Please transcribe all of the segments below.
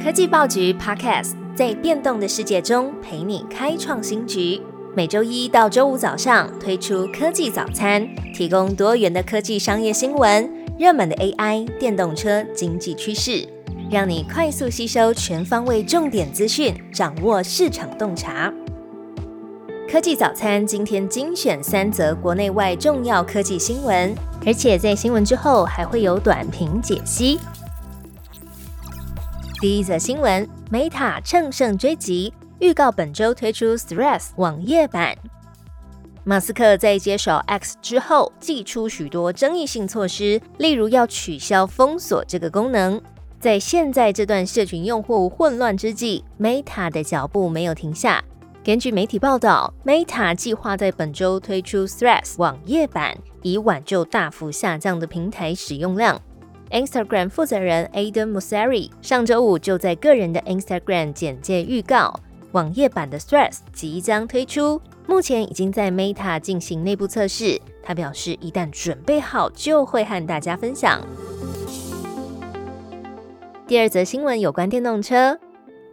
科技报局 Podcast 在变动的世界中陪你开创新局。每周一到周五早上推出科技早餐，提供多元的科技商业新闻、热门的 AI、电动车、经济趋势，让你快速吸收全方位重点资讯，掌握市场洞察。科技早餐今天精选三则国内外重要科技新闻，而且在新闻之后还会有短评解析。第一则新闻：Meta 乘胜追击，预告本周推出 Threads 网页版。马斯克在接手 X 之后，祭出许多争议性措施，例如要取消封锁这个功能。在现在这段社群用户混乱之际，Meta 的脚步没有停下。根据媒体报道，Meta 计划在本周推出 Threads 网页版，以挽救大幅下降的平台使用量。Instagram 负责人 Adam Mosseri 上周五就在个人的 Instagram 简介预告，网页版的 Threads 即将推出，目前已经在 Meta 进行内部测试。他表示，一旦准备好，就会和大家分享。第二则新闻有关电动车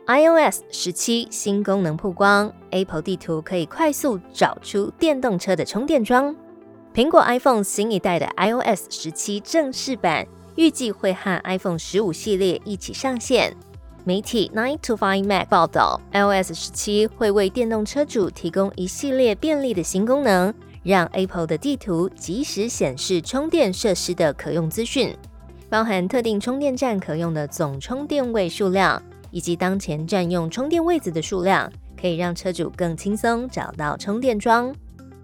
，iOS 十七新功能曝光，Apple 地图可以快速找出电动车的充电桩。苹果 iPhone 新一代的 iOS 十七正式版。预计会和 iPhone 十五系列一起上线。媒体 Nine to Five Mac 报道，iOS 十七会为电动车主提供一系列便利的新功能，让 Apple 的地图及时显示充电设施的可用资讯，包含特定充电站可用的总充电位数量，以及当前占用充电位子的数量，可以让车主更轻松找到充电桩。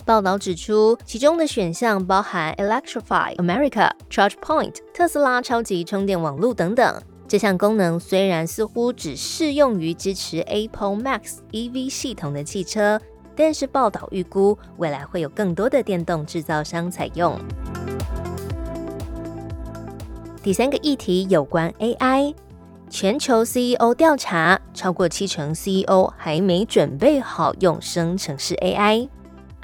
报道指出，其中的选项包含 Electrify America、Charge Point、特斯拉超级充电网络等等。这项功能虽然似乎只适用于支持 Apple Max EV 系统的汽车，但是报道预估未来会有更多的电动制造商采用。第三个议题有关 AI，全球 CEO 调查，超过七成 CEO 还没准备好用生成式 AI。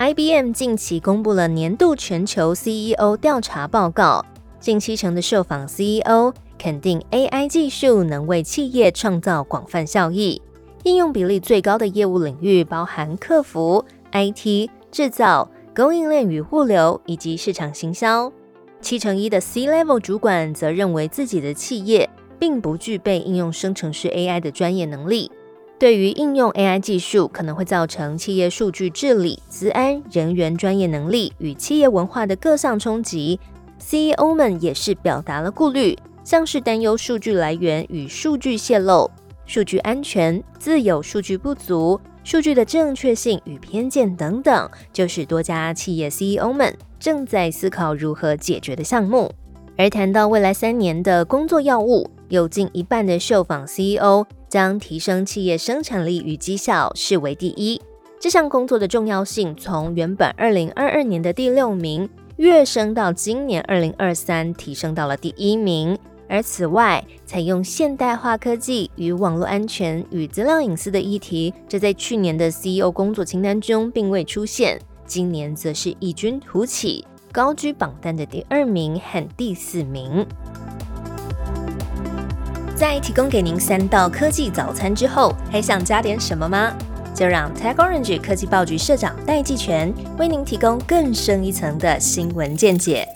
IBM 近期公布了年度全球 CEO 调查报告，近七成的受访 CEO 肯定 AI 技术能为企业创造广泛效益。应用比例最高的业务领域包含客服、IT、制造、供应链与物流以及市场行销。七成一的 C-level 主管则认为自己的企业并不具备应用生成式 AI 的专业能力。对于应用 AI 技术可能会造成企业数据治理、资安、人员专业能力与企业文化的各项冲击，CEO 们也是表达了顾虑，像是担忧数据来源与数据泄露、数据安全、自有数据不足、数据的正确性与偏见等等，就是多家企业 CEO 们正在思考如何解决的项目。而谈到未来三年的工作要务，有近一半的受访 CEO。将提升企业生产力与绩效视为第一。这项工作的重要性从原本二零二二年的第六名跃升到今年二零二三提升到了第一名。而此外，采用现代化科技与网络安全与资料隐私的议题，这在去年的 CEO 工作清单中并未出现，今年则是异军突起，高居榜单的第二名和第四名。在提供给您三道科技早餐之后，还想加点什么吗？就让 Tech Orange 科技报局社长戴季全为您提供更深一层的新闻见解。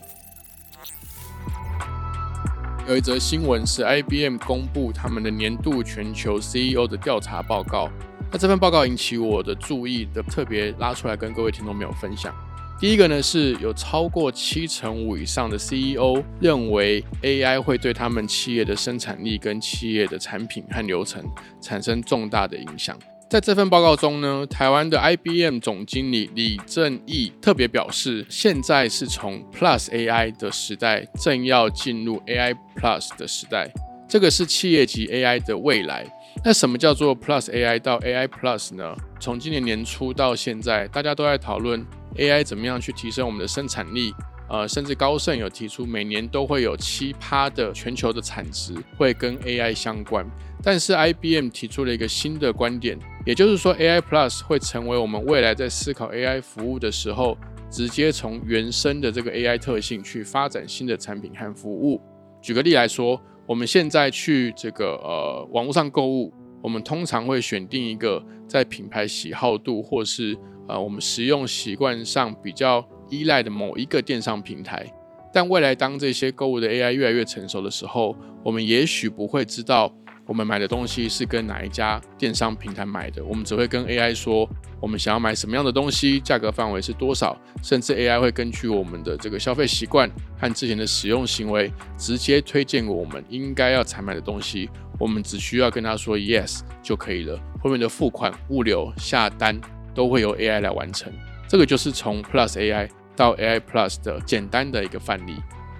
有一则新闻是 IBM 公布他们的年度全球 CEO 的调查报告，那这份报告引起我的注意的，特别拉出来跟各位听众朋友分享。第一个呢，是有超过七成五以上的 CEO 认为 AI 会对他们企业的生产力跟企业的产品和流程产生重大的影响。在这份报告中呢，台湾的 IBM 总经理李正义特别表示，现在是从 Plus AI 的时代正要进入 AI Plus 的时代，这个是企业级 AI 的未来。那什么叫做 Plus AI 到 AI Plus 呢？从今年年初到现在，大家都在讨论。AI 怎么样去提升我们的生产力？呃，甚至高盛有提出，每年都会有七趴的全球的产值会跟 AI 相关。但是 IBM 提出了一个新的观点，也就是说 AI Plus 会成为我们未来在思考 AI 服务的时候，直接从原生的这个 AI 特性去发展新的产品和服务。举个例来说，我们现在去这个呃网络上购物，我们通常会选定一个在品牌喜好度或是呃我们使用习惯上比较依赖的某一个电商平台。但未来当这些购物的 AI 越来越成熟的时候，我们也许不会知道。我们买的东西是跟哪一家电商平台买的？我们只会跟 AI 说我们想要买什么样的东西，价格范围是多少，甚至 AI 会根据我们的这个消费习惯和之前的使用行为，直接推荐我们应该要采买的东西。我们只需要跟他说 Yes 就可以了，后面的付款、物流、下单都会由 AI 来完成。这个就是从 Plus AI 到 AI Plus 的简单的一个范例。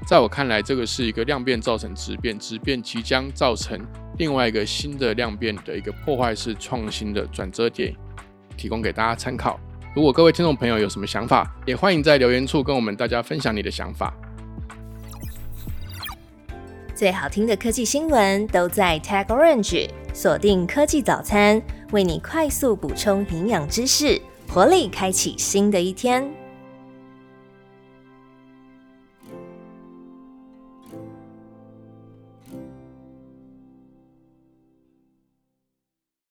在我看来，这个是一个量变造成质变，质变即将造成另外一个新的量变的一个破坏式创新的转折点，提供给大家参考。如果各位听众朋友有什么想法，也欢迎在留言处跟我们大家分享你的想法。最好听的科技新闻都在 Tag Orange，锁定科技早餐，为你快速补充营养知识，活力开启新的一天。